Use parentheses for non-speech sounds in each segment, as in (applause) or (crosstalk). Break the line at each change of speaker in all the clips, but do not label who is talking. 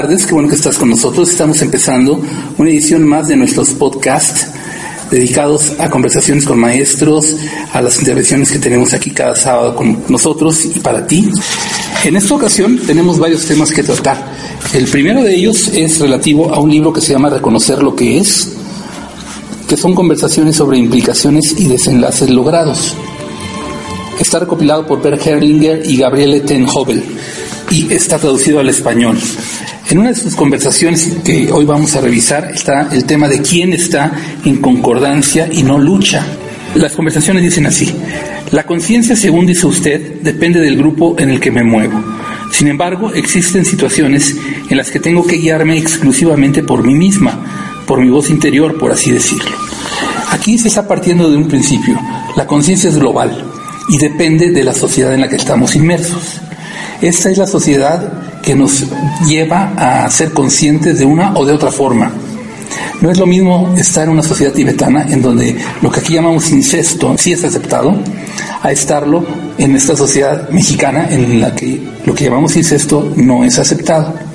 tardes, qué bueno que estás con nosotros. Estamos empezando una edición más de nuestros podcasts dedicados a conversaciones con maestros, a las intervenciones que tenemos aquí cada sábado con nosotros y para ti. En esta ocasión tenemos varios temas que tratar. El primero de ellos es relativo a un libro que se llama Reconocer lo que es, que son conversaciones sobre implicaciones y desenlaces logrados. Está recopilado por Bert Herlinger y Gabriele Tenhobel y está traducido al español. En una de sus conversaciones que hoy vamos a revisar está el tema de quién está en concordancia y no lucha. Las conversaciones dicen así, la conciencia, según dice usted, depende del grupo en el que me muevo. Sin embargo, existen situaciones en las que tengo que guiarme exclusivamente por mí misma, por mi voz interior, por así decirlo. Aquí se está partiendo de un principio. La conciencia es global y depende de la sociedad en la que estamos inmersos. Esta es la sociedad que nos lleva a ser conscientes de una o de otra forma. No es lo mismo estar en una sociedad tibetana en donde lo que aquí llamamos incesto sí es aceptado, a estarlo en esta sociedad mexicana en la que lo que llamamos incesto no es aceptado.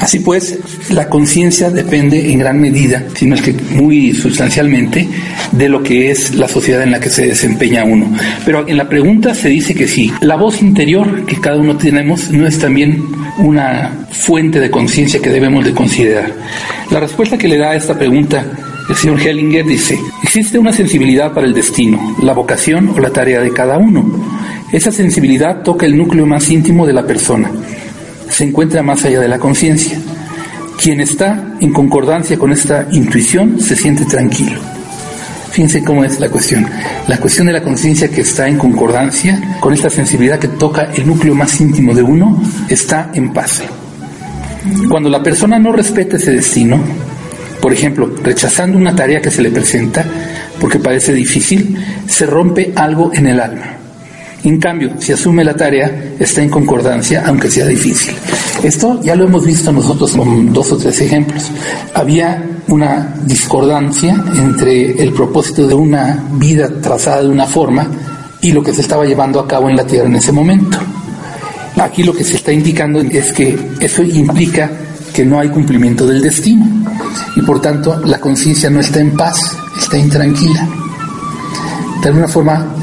Así pues, la conciencia depende en gran medida, sino es que muy sustancialmente, de lo que es la sociedad en la que se desempeña uno. Pero en la pregunta se dice que sí. La voz interior que cada uno tenemos no es también una fuente de conciencia que debemos de considerar. La respuesta que le da a esta pregunta el señor Hellinger dice, existe una sensibilidad para el destino, la vocación o la tarea de cada uno. Esa sensibilidad toca el núcleo más íntimo de la persona se encuentra más allá de la conciencia. Quien está en concordancia con esta intuición se siente tranquilo. Fíjense cómo es la cuestión. La cuestión de la conciencia que está en concordancia con esta sensibilidad que toca el núcleo más íntimo de uno está en paz. Cuando la persona no respeta ese destino, por ejemplo, rechazando una tarea que se le presenta porque parece difícil, se rompe algo en el alma. En cambio, si asume la tarea, está en concordancia, aunque sea difícil. Esto ya lo hemos visto nosotros con dos o tres ejemplos. Había una discordancia entre el propósito de una vida trazada de una forma y lo que se estaba llevando a cabo en la Tierra en ese momento. Aquí lo que se está indicando es que eso implica que no hay cumplimiento del destino y por tanto la conciencia no está en paz, está intranquila. De alguna forma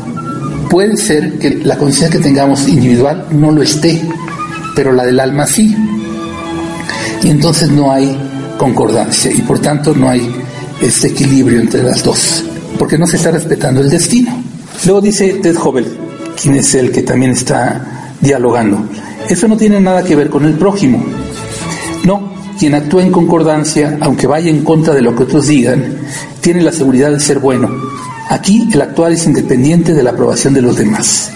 Puede ser que la conciencia que tengamos individual no lo esté, pero la del alma sí. Y entonces no hay concordancia y por tanto no hay este equilibrio entre las dos, porque no se está respetando el destino. Luego dice Ted Hobel, quien es el que también está dialogando, eso no tiene nada que ver con el prójimo. No, quien actúa en concordancia, aunque vaya en contra de lo que otros digan, tiene la seguridad de ser bueno Aquí el actuar es independiente de la aprobación de los demás.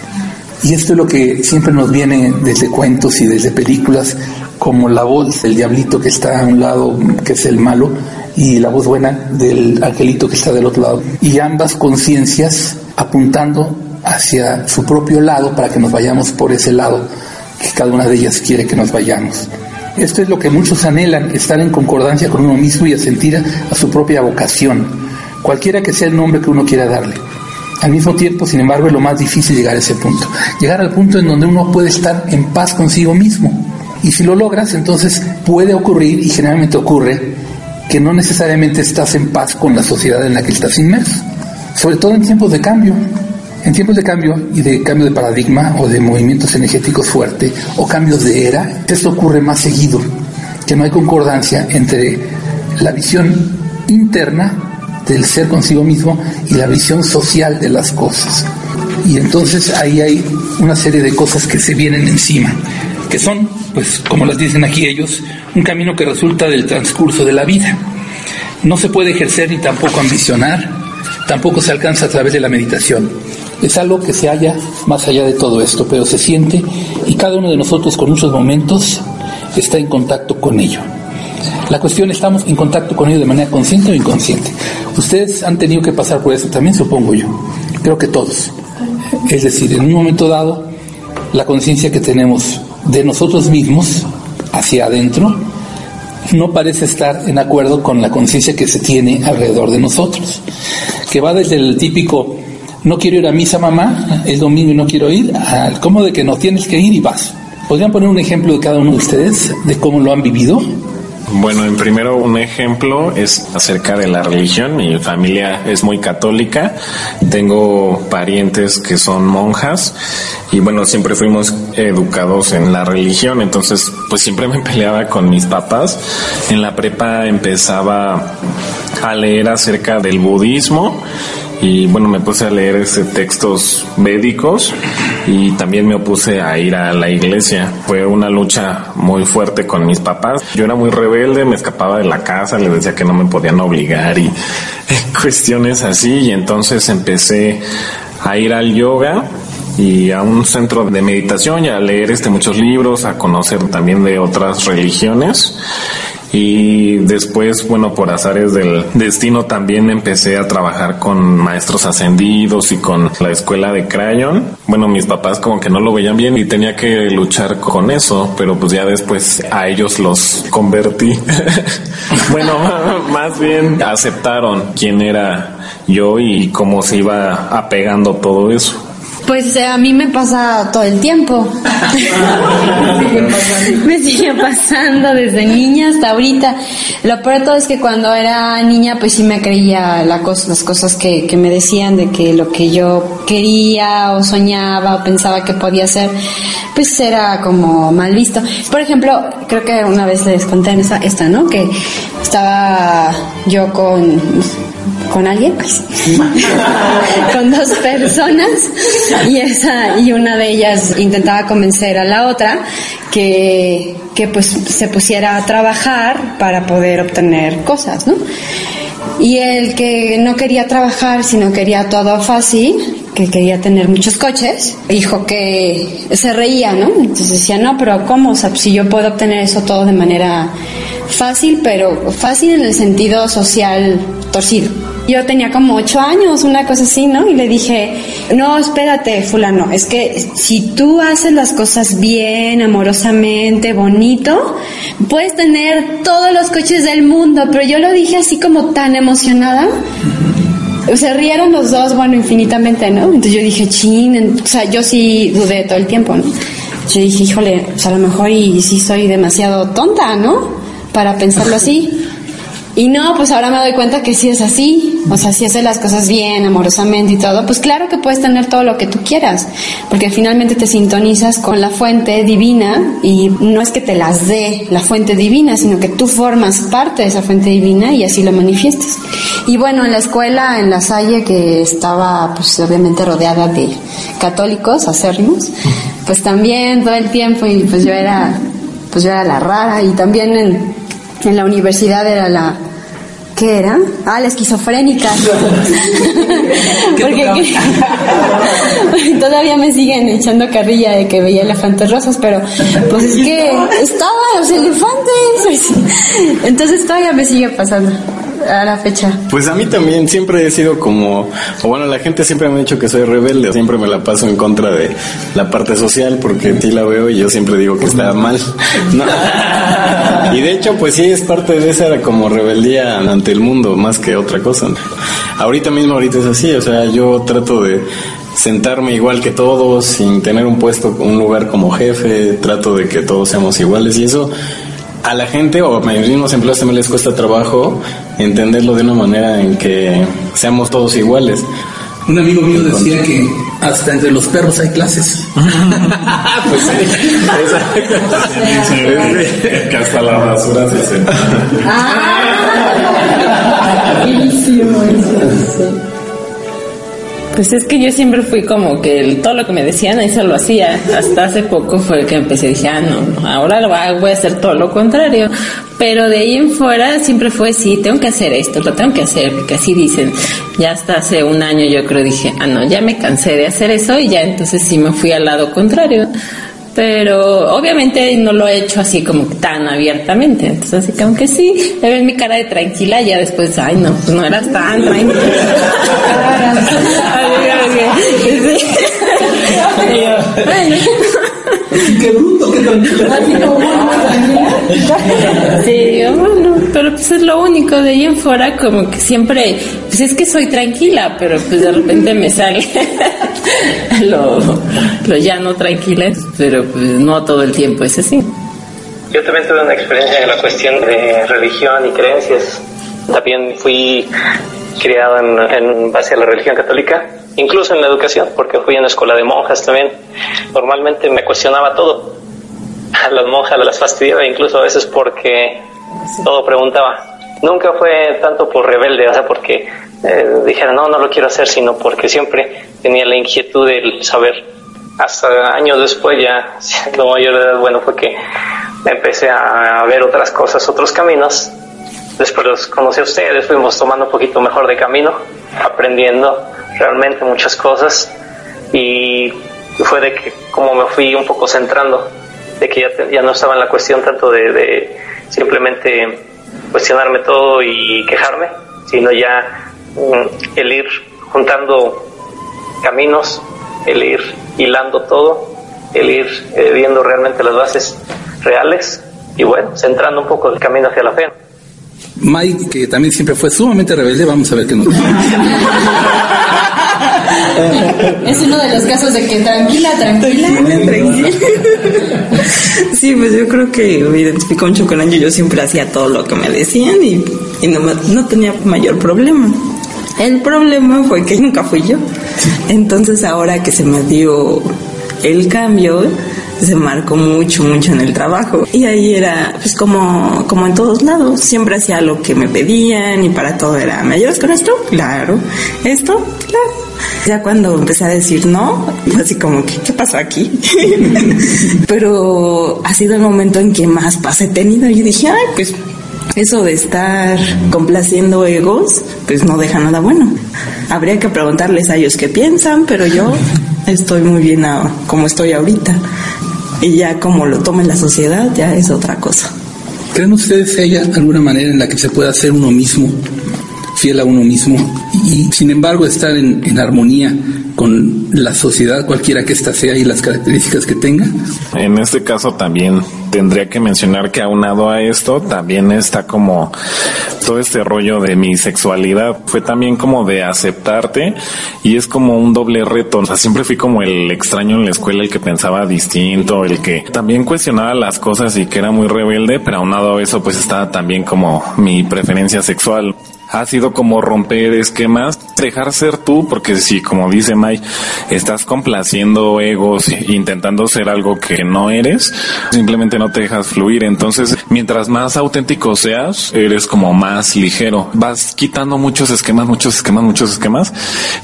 Y esto es lo que siempre nos viene desde cuentos y desde películas, como la voz del diablito que está a un lado, que es el malo, y la voz buena del angelito que está del otro lado. Y ambas conciencias apuntando hacia su propio lado para que nos vayamos por ese lado que cada una de ellas quiere que nos vayamos. Esto es lo que muchos anhelan, estar en concordancia con uno mismo y a sentir a su propia vocación cualquiera que sea el nombre que uno quiera darle. Al mismo tiempo, sin embargo, es lo más difícil llegar a ese punto. Llegar al punto en donde uno puede estar en paz consigo mismo. Y si lo logras, entonces puede ocurrir, y generalmente ocurre, que no necesariamente estás en paz con la sociedad en la que estás inmerso. Sobre todo en tiempos de cambio. En tiempos de cambio y de cambio de paradigma o de movimientos energéticos fuertes o cambios de era, esto ocurre más seguido, que no hay concordancia entre la visión interna del ser consigo mismo y la visión social de las cosas. Y entonces ahí hay una serie de cosas que se vienen encima, que son, pues como las dicen aquí ellos, un camino que resulta del transcurso de la vida. No se puede ejercer ni tampoco ambicionar, tampoco se alcanza a través de la meditación. Es algo que se halla más allá de todo esto, pero se siente y cada uno de nosotros con muchos momentos está en contacto con ello. La cuestión, ¿estamos en contacto con ello de manera consciente o inconsciente? Ustedes han tenido que pasar por eso también, supongo yo. Creo que todos. Es decir, en un momento dado, la conciencia que tenemos de nosotros mismos hacia adentro no parece estar en acuerdo con la conciencia que se tiene alrededor de nosotros, que va desde el típico no quiero ir a misa mamá el domingo y no quiero ir, al cómo de que no tienes que ir y vas. ¿Podrían poner un ejemplo de cada uno de ustedes de cómo lo han vivido?
Bueno, en primero un ejemplo es acerca de la religión. Mi familia es muy católica. Tengo parientes que son monjas y bueno, siempre fuimos educados en la religión. Entonces, pues siempre me (laughs) peleaba con mis papás. En la prepa empezaba a leer acerca del budismo y bueno, me puse a leer este, textos védicos y también me opuse a ir a la iglesia. Fue una lucha muy fuerte con mis papás. Yo era muy rebelde, me escapaba de la casa, les decía que no me podían obligar y (laughs) cuestiones así y entonces empecé a ir al yoga y a un centro de meditación y a leer este muchos libros, a conocer también de otras religiones y después, bueno, por azares del destino también empecé a trabajar con maestros ascendidos y con la escuela de Crayon. Bueno, mis papás como que no lo veían bien y tenía que luchar con eso, pero pues ya después a ellos los convertí. (laughs) bueno, (laughs) más bien aceptaron quién era yo y cómo se iba apegando todo eso.
Pues eh, a mí me pasa todo el tiempo. (laughs) me sigue pasando desde niña hasta ahorita. Lo peor todo es que cuando era niña pues sí me creía la las cosas que, que me decían de que lo que yo quería o soñaba o pensaba que podía hacer pues era como mal visto. Por ejemplo, creo que una vez les conté en esta, esta ¿no? Que estaba yo con con alguien, pues, (laughs) con dos personas y esa y una de ellas intentaba convencer a la otra que, que pues se pusiera a trabajar para poder obtener cosas, ¿no? Y el que no quería trabajar, sino quería todo fácil, que quería tener muchos coches, dijo que se reía, ¿no? Entonces decía, no, pero ¿cómo? O sea, si yo puedo obtener eso todo de manera fácil, pero fácil en el sentido social torcido. Yo tenía como ocho años, una cosa así, ¿no? Y le dije, no, espérate, fulano, es que si tú haces las cosas bien, amorosamente, bonito, puedes tener todos los coches del mundo, pero yo lo dije así como tan emocionada. Se rieron los dos, bueno, infinitamente, ¿no? Entonces yo dije, chin, o sea, yo sí dudé todo el tiempo, ¿no? Yo dije, híjole, pues a lo mejor y sí soy demasiado tonta, ¿no? Para pensarlo así. Y no, pues ahora me doy cuenta que si es así, o sea, si haces las cosas bien, amorosamente y todo, pues claro que puedes tener todo lo que tú quieras, porque finalmente te sintonizas con la fuente divina y no es que te las dé la fuente divina, sino que tú formas parte de esa fuente divina y así lo manifiestas. Y bueno, en la escuela, en la Salle, que estaba pues obviamente rodeada de católicos acérrimos, pues también todo el tiempo y pues yo era, pues yo era la rara y también en en la universidad era la ¿qué era? Ah, la esquizofrénica. (laughs) Porque (laughs) todavía me siguen echando carrilla de que veía elefantes rosas, pero pues es que estaba los elefantes. (laughs) Entonces todavía me sigue pasando a la fecha?
Pues a mí también siempre he sido como, o bueno, la gente siempre me ha dicho que soy rebelde, siempre me la paso en contra de la parte social porque ti la veo y yo siempre digo que está mal. Y de hecho, pues sí, es parte de esa como rebeldía ante el mundo más que otra cosa. Ahorita mismo, ahorita es así, o sea, yo trato de sentarme igual que todos, sin tener un puesto, un lugar como jefe, trato de que todos seamos iguales y eso a la gente o a mis mismos empleados también les cuesta trabajo entenderlo de una manera en que seamos todos iguales.
Un amigo mío decía que hasta entre los perros hay clases. (laughs) pues
sí, que hasta la basura se sienta.
Ah,
pues es que yo siempre fui como que todo lo que me decían, eso lo hacía. Hasta hace poco fue que empecé, dije, ah, no, ahora voy a hacer todo lo contrario. Pero de ahí en fuera siempre fue, sí, tengo que hacer esto, lo tengo que hacer, porque así dicen. Ya hasta hace un año yo creo dije, ah, no, ya me cansé de hacer eso y ya entonces sí me fui al lado contrario pero obviamente no lo he hecho así como tan abiertamente. Entonces, así que aunque sí, me ven mi cara de tranquila, ya después, ay, no, pues no eras tan tranquila. (laughs)
qué bruto, qué tranquila.
Sí, bueno, pero pues es lo único de ahí en fuera, como que siempre, pues es que soy tranquila, pero pues de repente me sale (laughs) lo, lo llano, tranquila, pero pues no todo el tiempo es así.
Yo también tuve una experiencia en la cuestión de religión y creencias. También fui criado en, en base a la religión católica, incluso en la educación, porque fui en la escuela de monjas también. Normalmente me cuestionaba todo. A las monjas las fastidiaba incluso a veces porque todo preguntaba. Nunca fue tanto por rebelde, o sea, porque eh, dijera no, no lo quiero hacer, sino porque siempre tenía la inquietud de saber. Hasta años después, ya siendo mayor de edad, bueno, fue que empecé a ver otras cosas, otros caminos. Después los conocí a ustedes, fuimos tomando un poquito mejor de camino, aprendiendo realmente muchas cosas y fue de que como me fui un poco centrando, de que ya, ya no estaba en la cuestión tanto de, de simplemente cuestionarme todo y quejarme, sino ya mm, el ir juntando caminos, el ir hilando todo, el ir eh, viendo realmente las bases reales y bueno, centrando un poco el camino hacia la fe.
Mike, que también siempre fue sumamente rebelde, vamos a ver qué nos
Es uno de los casos de que tranquila, tranquila, tranquila.
Sí, pues yo creo que me identifico mucho con Angie. Yo siempre hacía todo lo que me decían y, y no, no tenía mayor problema. El problema fue que nunca fui yo. Entonces ahora que se me dio el cambio, se marcó mucho, mucho en el trabajo. Y ahí era, pues como, como en todos lados, siempre hacía lo que me pedían y para todo era, ¿me ayudas con esto? Claro. ¿Esto? Claro. Ya cuando empecé a decir no, así como que, ¿qué pasó aquí? (laughs) Pero ha sido el momento en que más paz he tenido. Y dije, ay, pues eso de estar complaciendo egos, pues no deja nada bueno. Habría que preguntarles a ellos qué piensan, pero yo estoy muy bien a, como estoy ahorita. Y ya como lo tome la sociedad, ya es otra cosa.
¿Creen ustedes que haya alguna manera en la que se pueda ser uno mismo, fiel a uno mismo, y sin embargo estar en, en armonía con la sociedad, cualquiera que ésta sea y las características que tenga?
En este caso también tendría que mencionar que aunado a esto también está como todo este rollo de mi sexualidad. Fue también como de aceptarte y es como un doble reto. O sea, siempre fui como el extraño en la escuela, el que pensaba distinto, el que también cuestionaba las cosas y que era muy rebelde, pero aunado a eso pues estaba también como mi preferencia sexual ha sido como romper esquemas, dejar ser tú, porque si, como dice Estás complaciendo egos, intentando ser algo que no eres, simplemente no te dejas fluir. Entonces, mientras más auténtico seas, eres como más ligero. Vas quitando muchos esquemas, muchos esquemas, muchos esquemas,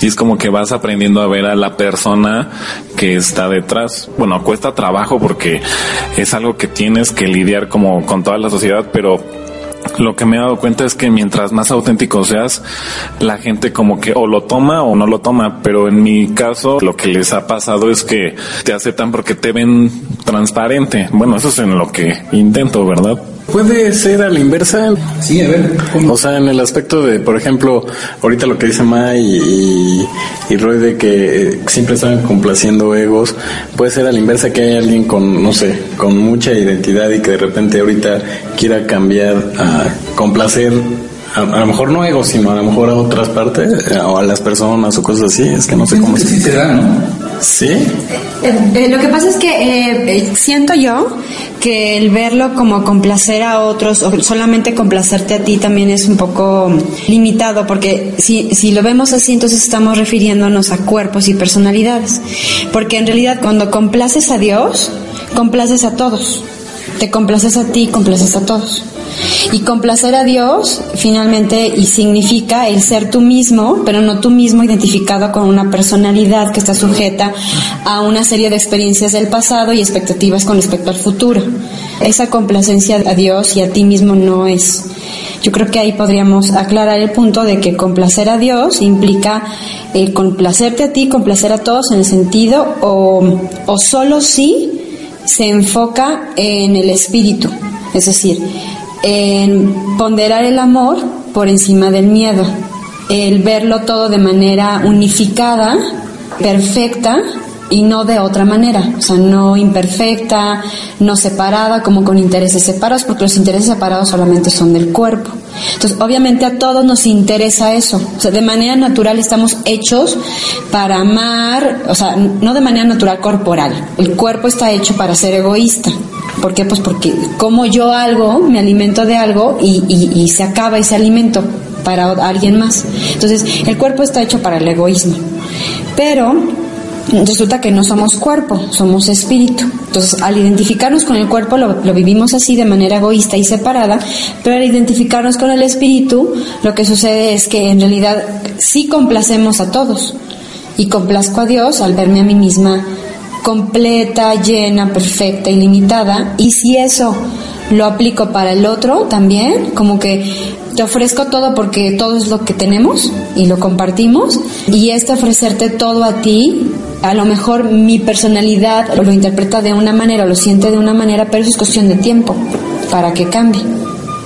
y es como que vas aprendiendo a ver a la persona que está detrás. Bueno, cuesta trabajo porque es algo que tienes que lidiar como con toda la sociedad, pero lo que me he dado cuenta es que mientras más auténtico seas, la gente como que o lo toma o no lo toma, pero en mi caso lo que les ha pasado es que te aceptan porque te ven transparente. Bueno, eso es en lo que intento, ¿verdad?
Puede ser a la inversa.
Sí, a ver, ¿cómo?
O sea, en el aspecto de, por ejemplo, ahorita lo que dice Mai y, y Roy de que eh, siempre están complaciendo egos, puede ser a la inversa que hay alguien con, no sé, con mucha identidad y que de repente ahorita quiera cambiar a complacer a, a lo mejor no egos, sino a lo mejor a otras partes, eh, o a las personas o cosas así, es que no sé cómo
Sí
se...
se da, ¿no?
¿Sí?
Eh, eh, lo que pasa es que eh, eh, siento yo que el verlo como complacer a otros o solamente complacerte a ti también es un poco limitado porque si, si lo vemos así entonces estamos refiriéndonos a cuerpos y personalidades. Porque en realidad cuando complaces a Dios complaces a todos. Te complaces a ti complaces a todos y complacer a Dios finalmente y significa el ser tú mismo, pero no tú mismo identificado con una personalidad que está sujeta a una serie de experiencias del pasado y expectativas con respecto al futuro. Esa complacencia a Dios y a ti mismo no es. Yo creo que ahí podríamos aclarar el punto de que complacer a Dios implica el complacerte a ti, complacer a todos en el sentido o, o solo si se enfoca en el espíritu, es decir, en ponderar el amor por encima del miedo, el verlo todo de manera unificada, perfecta y no de otra manera, o sea, no imperfecta, no separada, como con intereses separados, porque los intereses separados solamente son del cuerpo. Entonces, obviamente a todos nos interesa eso, o sea, de manera natural estamos hechos para amar, o sea, no de manera natural corporal, el cuerpo está hecho para ser egoísta. ¿Por qué? Pues porque como yo algo, me alimento de algo y, y, y se acaba ese alimento para alguien más. Entonces, el cuerpo está hecho para el egoísmo. Pero resulta que no somos cuerpo, somos espíritu. Entonces, al identificarnos con el cuerpo, lo, lo, vivimos así de manera egoísta y separada, pero al identificarnos con el espíritu, lo que sucede es que en realidad sí complacemos a todos. Y complazco a Dios al verme a mí misma completa, llena, perfecta, ilimitada. Y si eso lo aplico para el otro también, como que te ofrezco todo porque todo es lo que tenemos y lo compartimos, y este ofrecerte todo a ti, a lo mejor mi personalidad lo interpreta de una manera, lo siente de una manera, pero eso es cuestión de tiempo para que cambie.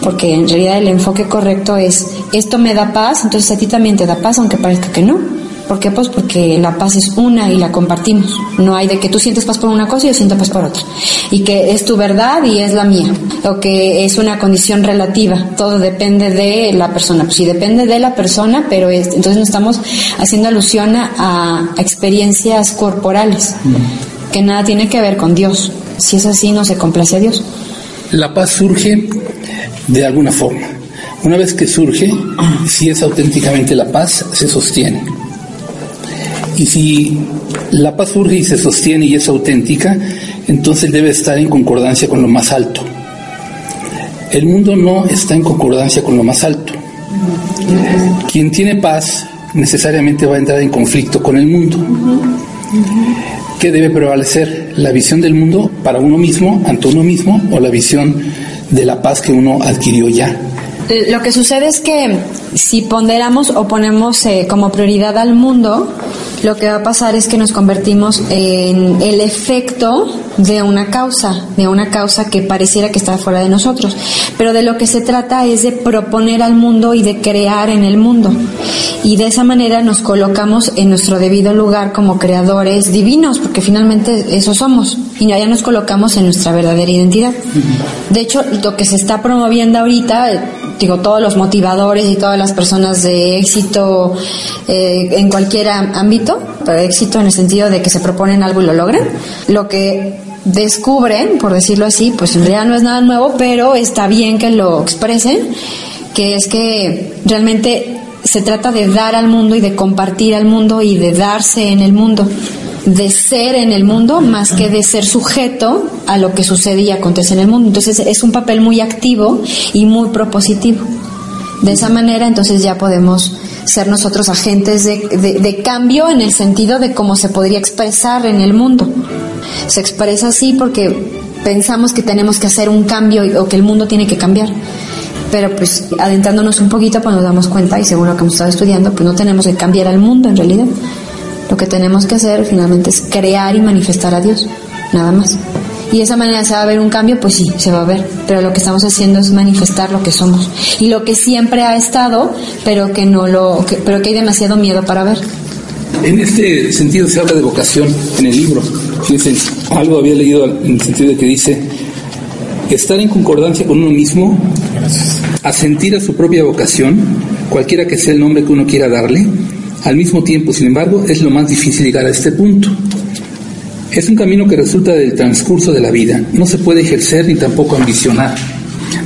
Porque en realidad el enfoque correcto es, esto me da paz, entonces a ti también te da paz, aunque parezca que no. ¿Por qué? Pues porque la paz es una y la compartimos. No hay de que tú sientes paz por una cosa y yo siento paz por otra. Y que es tu verdad y es la mía. O que es una condición relativa. Todo depende de la persona. Pues sí, depende de la persona, pero es, entonces no estamos haciendo alusión a, a experiencias corporales. Que nada tiene que ver con Dios. Si es así, no se complace a Dios.
La paz surge de alguna forma. Una vez que surge, si es auténticamente la paz, se sostiene. Y si la paz surge y se sostiene y es auténtica, entonces debe estar en concordancia con lo más alto. El mundo no está en concordancia con lo más alto. Quien tiene paz necesariamente va a entrar en conflicto con el mundo. ¿Qué debe prevalecer? ¿La visión del mundo para uno mismo, ante uno mismo, o la visión de la paz que uno adquirió ya?
Lo que sucede es que si ponderamos o ponemos eh, como prioridad al mundo, lo que va a pasar es que nos convertimos en el efecto de una causa, de una causa que pareciera que está fuera de nosotros. Pero de lo que se trata es de proponer al mundo y de crear en el mundo. Y de esa manera nos colocamos en nuestro debido lugar como creadores divinos, porque finalmente eso somos. Y ya nos colocamos en nuestra verdadera identidad. De hecho, lo que se está promoviendo ahorita, digo, todos los motivadores y todas las personas de éxito eh, en cualquier ámbito, pero éxito en el sentido de que se proponen algo y lo logran, lo que descubren, por decirlo así, pues en realidad no es nada nuevo, pero está bien que lo expresen, que es que realmente se trata de dar al mundo y de compartir al mundo y de darse en el mundo, de ser en el mundo más que de ser sujeto a lo que sucede y acontece en el mundo. Entonces es un papel muy activo y muy propositivo. De esa manera entonces ya podemos ser nosotros agentes de, cambio en el sentido de cómo se podría expresar en el mundo. Se expresa así porque pensamos que tenemos que hacer un cambio o que el mundo tiene que cambiar. Pero pues adentrándonos un poquito pues nos damos cuenta y según lo que hemos estado estudiando pues no tenemos que cambiar al mundo en realidad. Lo que tenemos que hacer finalmente es crear y manifestar a Dios, nada más. Y de esa manera se va a ver un cambio, pues sí, se va a ver. Pero lo que estamos haciendo es manifestar lo que somos. Y lo que siempre ha estado, pero que no lo, que, pero que hay demasiado miedo para ver.
En este sentido se habla de vocación en el libro. Fíjense, algo había leído en el sentido de que dice, estar en concordancia con uno mismo, asentir a su propia vocación, cualquiera que sea el nombre que uno quiera darle, al mismo tiempo, sin embargo, es lo más difícil llegar a este punto. Es un camino que resulta del transcurso de la vida. No se puede ejercer ni tampoco ambicionar.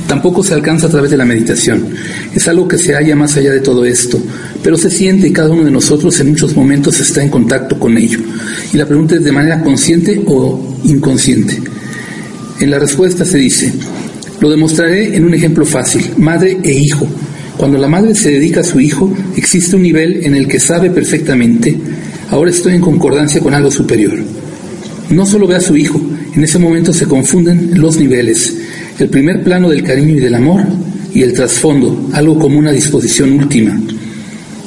Tampoco se alcanza a través de la meditación. Es algo que se halla más allá de todo esto, pero se siente y cada uno de nosotros en muchos momentos está en contacto con ello. Y la pregunta es de manera consciente o inconsciente. En la respuesta se dice, lo demostraré en un ejemplo fácil, madre e hijo. Cuando la madre se dedica a su hijo, existe un nivel en el que sabe perfectamente, ahora estoy en concordancia con algo superior. No solo ve a su hijo, en ese momento se confunden los niveles, el primer plano del cariño y del amor y el trasfondo, algo como una disposición última.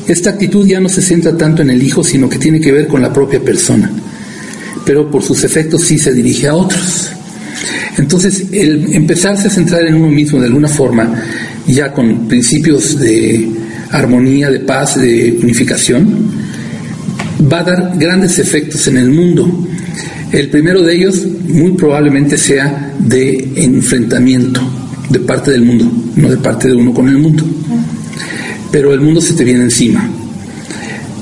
Esta actitud ya no se centra tanto en el hijo, sino que tiene que ver con la propia persona, pero por sus efectos sí se dirige a otros. Entonces, el empezarse a centrar en uno mismo de alguna forma, ya con principios de armonía, de paz, de unificación, va a dar grandes efectos en el mundo. El primero de ellos muy probablemente sea de enfrentamiento de parte del mundo, no de parte de uno con el mundo. Pero el mundo se te viene encima.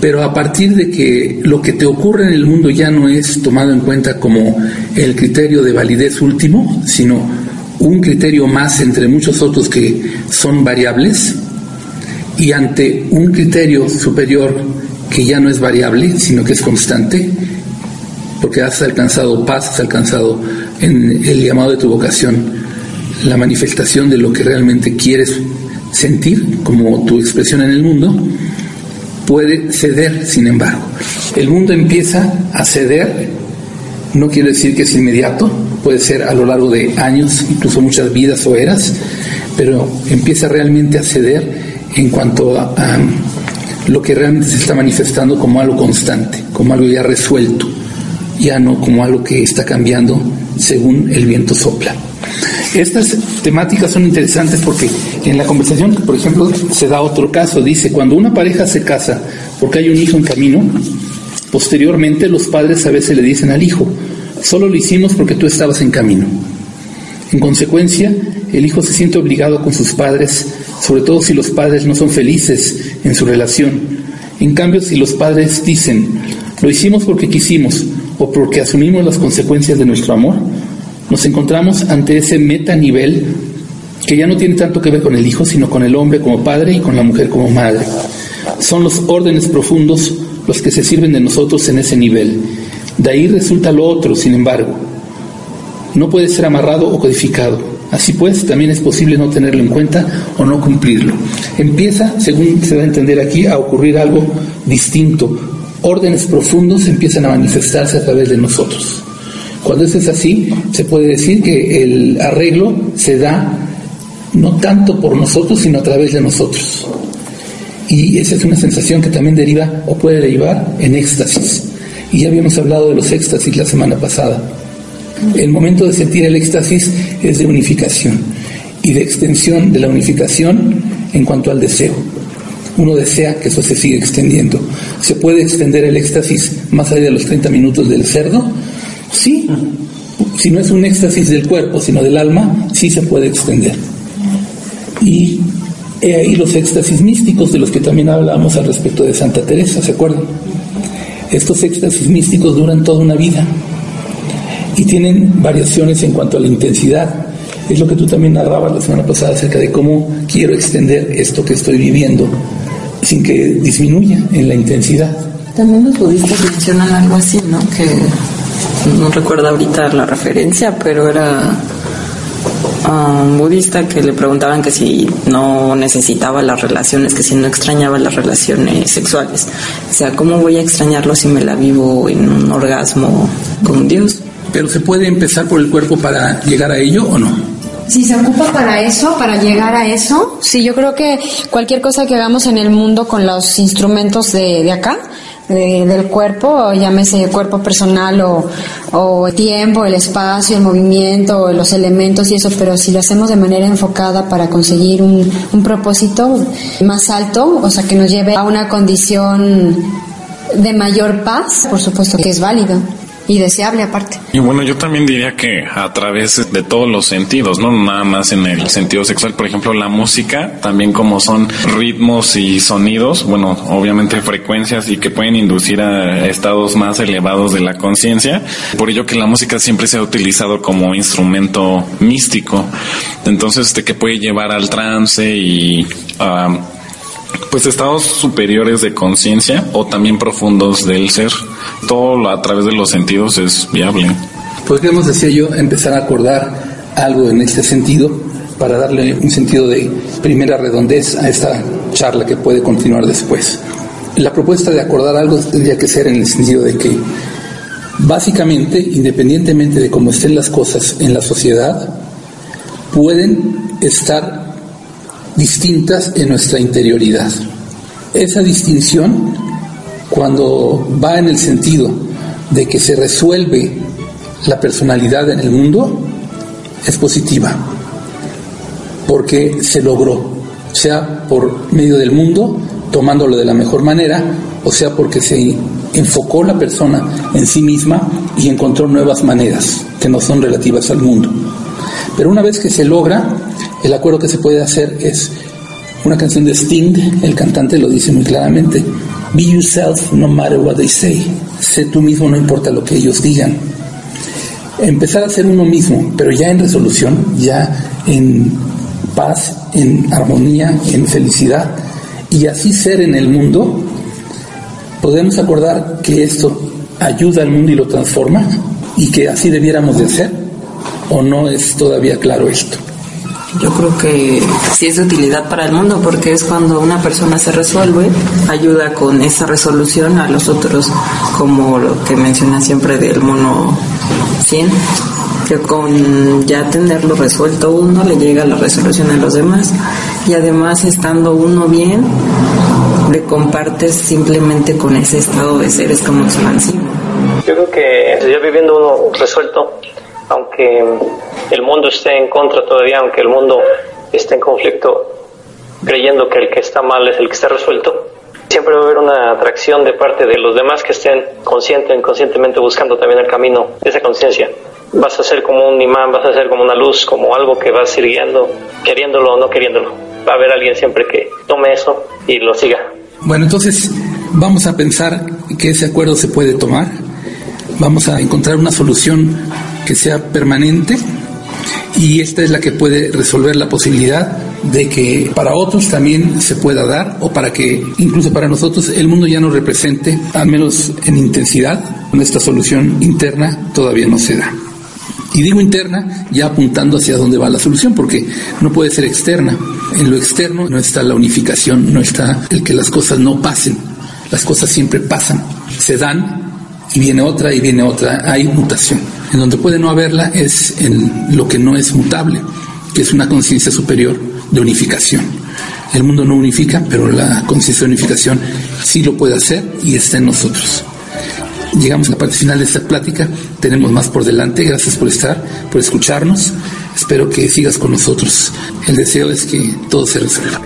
Pero a partir de que lo que te ocurre en el mundo ya no es tomado en cuenta como el criterio de validez último, sino un criterio más entre muchos otros que son variables, y ante un criterio superior que ya no es variable, sino que es constante, porque has alcanzado paz, has alcanzado en el llamado de tu vocación la manifestación de lo que realmente quieres sentir como tu expresión en el mundo, puede ceder, sin embargo. El mundo empieza a ceder, no quiere decir que es inmediato, puede ser a lo largo de años, incluso muchas vidas o eras, pero empieza realmente a ceder en cuanto a, lo que realmente se está manifestando como algo constante, como algo ya resuelto, ya no como algo que está cambiando según el viento sopla. Estas temáticas son interesantes porque en la conversación, por ejemplo, se da otro caso. Dice, cuando una pareja se casa porque hay un hijo en camino, posteriormente los padres a veces le dicen al hijo, solo lo hicimos porque tú estabas en camino. En consecuencia, el hijo se siente obligado con sus padres sobre todo si los padres no son felices en su relación. En cambio, si los padres dicen, lo hicimos porque quisimos o porque asumimos las consecuencias de nuestro amor, nos encontramos ante ese meta nivel que ya no tiene tanto que ver con el hijo, sino con el hombre como padre y con la mujer como madre. Son los órdenes profundos los que se sirven de nosotros en ese nivel. De ahí resulta lo otro, sin embargo. No puede ser amarrado o codificado. Así pues, también es posible no tenerlo en cuenta o no cumplirlo. Empieza, según se va a entender aquí, a ocurrir algo distinto. Órdenes profundos empiezan a manifestarse a través de nosotros. Cuando eso es así, se puede decir que el arreglo se da no tanto por nosotros, sino a través de nosotros. Y esa es una sensación que también deriva o puede derivar en éxtasis. Y ya habíamos hablado de los éxtasis la semana pasada. El momento de sentir el éxtasis es de unificación y de extensión de la unificación en cuanto al deseo. Uno desea que eso se siga extendiendo. ¿Se puede extender el éxtasis más allá de los 30 minutos del cerdo? Sí. Si no es un éxtasis del cuerpo, sino del alma, sí se puede extender. Y he ahí los éxtasis místicos de los que también hablamos al respecto de Santa Teresa, ¿se acuerdan? Estos éxtasis místicos duran toda una vida y tienen variaciones en cuanto a la intensidad. Es lo que tú también narrabas la semana pasada acerca de cómo quiero extender esto que estoy viviendo sin que disminuya en la intensidad.
También los budistas mencionan algo así, ¿no? Que no recuerdo ahorita la referencia, pero era un budista que le preguntaban que si no necesitaba las relaciones, que si no extrañaba las relaciones sexuales. O sea, ¿cómo voy a extrañarlo si me la vivo en un orgasmo con Dios?
pero ¿se puede empezar por el cuerpo para llegar a ello o no?
Si se ocupa para eso, para llegar a eso, sí, yo creo que cualquier cosa que hagamos en el mundo con los instrumentos de, de acá, del cuerpo, llámese cuerpo personal o, o tiempo, el espacio, el movimiento, los elementos y eso, pero si lo hacemos de manera enfocada para conseguir un, un propósito más alto, o sea, que nos lleve a una condición de mayor paz, por supuesto que es válido y deseable aparte.
Y bueno, yo también diría que a través de todos los sentidos, no nada más en el sentido sexual, por ejemplo, la música, también como son ritmos y sonidos, bueno, obviamente frecuencias y que pueden inducir a estados más elevados de la conciencia, por ello que la música siempre se ha utilizado como instrumento místico, entonces de que puede llevar al trance y a pues estados superiores de conciencia o también profundos del ser. Todo a través de los sentidos es viable.
Podríamos, decía yo, empezar a acordar algo en este sentido para darle un sentido de primera redondez a esta charla que puede continuar después. La propuesta de acordar algo tendría que ser en el sentido de que básicamente, independientemente de cómo estén las cosas en la sociedad, pueden estar distintas en nuestra interioridad. Esa distinción, cuando va en el sentido de que se resuelve la personalidad en el mundo, es positiva, porque se logró, sea por medio del mundo, tomándolo de la mejor manera, o sea porque se enfocó la persona en sí misma y encontró nuevas maneras que no son relativas al mundo. Pero una vez que se logra, el acuerdo que se puede hacer es una canción de Sting, el cantante lo dice muy claramente, Be yourself no matter what they say. Sé tú mismo no importa lo que ellos digan. Empezar a ser uno mismo, pero ya en resolución, ya en paz, en armonía, en felicidad, y así ser en el mundo, podemos acordar que esto ayuda al mundo y lo transforma y que así debiéramos de hacer, o no es todavía claro esto.
Yo creo que sí es de utilidad para el mundo porque es cuando una persona se resuelve, ayuda con esa resolución a los otros, como lo que menciona siempre del mono 100, que con ya tenerlo resuelto uno le llega la resolución a los demás y además estando uno bien, le compartes simplemente con ese estado de ser, es como expansivo.
Yo creo que ya viviendo uno resuelto, aunque el mundo esté en contra todavía, aunque el mundo esté en conflicto, creyendo que el que está mal es el que está resuelto, siempre va a haber una atracción de parte de los demás que estén consciente inconscientemente buscando también el camino de esa conciencia. Vas a ser como un imán, vas a ser como una luz, como algo que vas a queriéndolo o no queriéndolo. Va a haber alguien siempre que tome eso y lo siga.
Bueno, entonces vamos a pensar que ese acuerdo se puede tomar. Vamos a encontrar una solución que sea permanente y esta es la que puede resolver la posibilidad de que para otros también se pueda dar o para que incluso para nosotros el mundo ya no represente, al menos en intensidad, nuestra solución interna todavía no se da. Y digo interna ya apuntando hacia dónde va la solución, porque no puede ser externa. En lo externo no está la unificación, no está el que las cosas no pasen. Las cosas siempre pasan, se dan y viene otra y viene otra. Hay mutación. En donde puede no haberla es en lo que no es mutable, que es una conciencia superior de unificación. El mundo no unifica, pero la conciencia de unificación sí lo puede hacer y está en nosotros. Llegamos a la parte final de esta plática. Tenemos más por delante. Gracias por estar, por escucharnos. Espero que sigas con nosotros. El deseo es que todo se resuelva.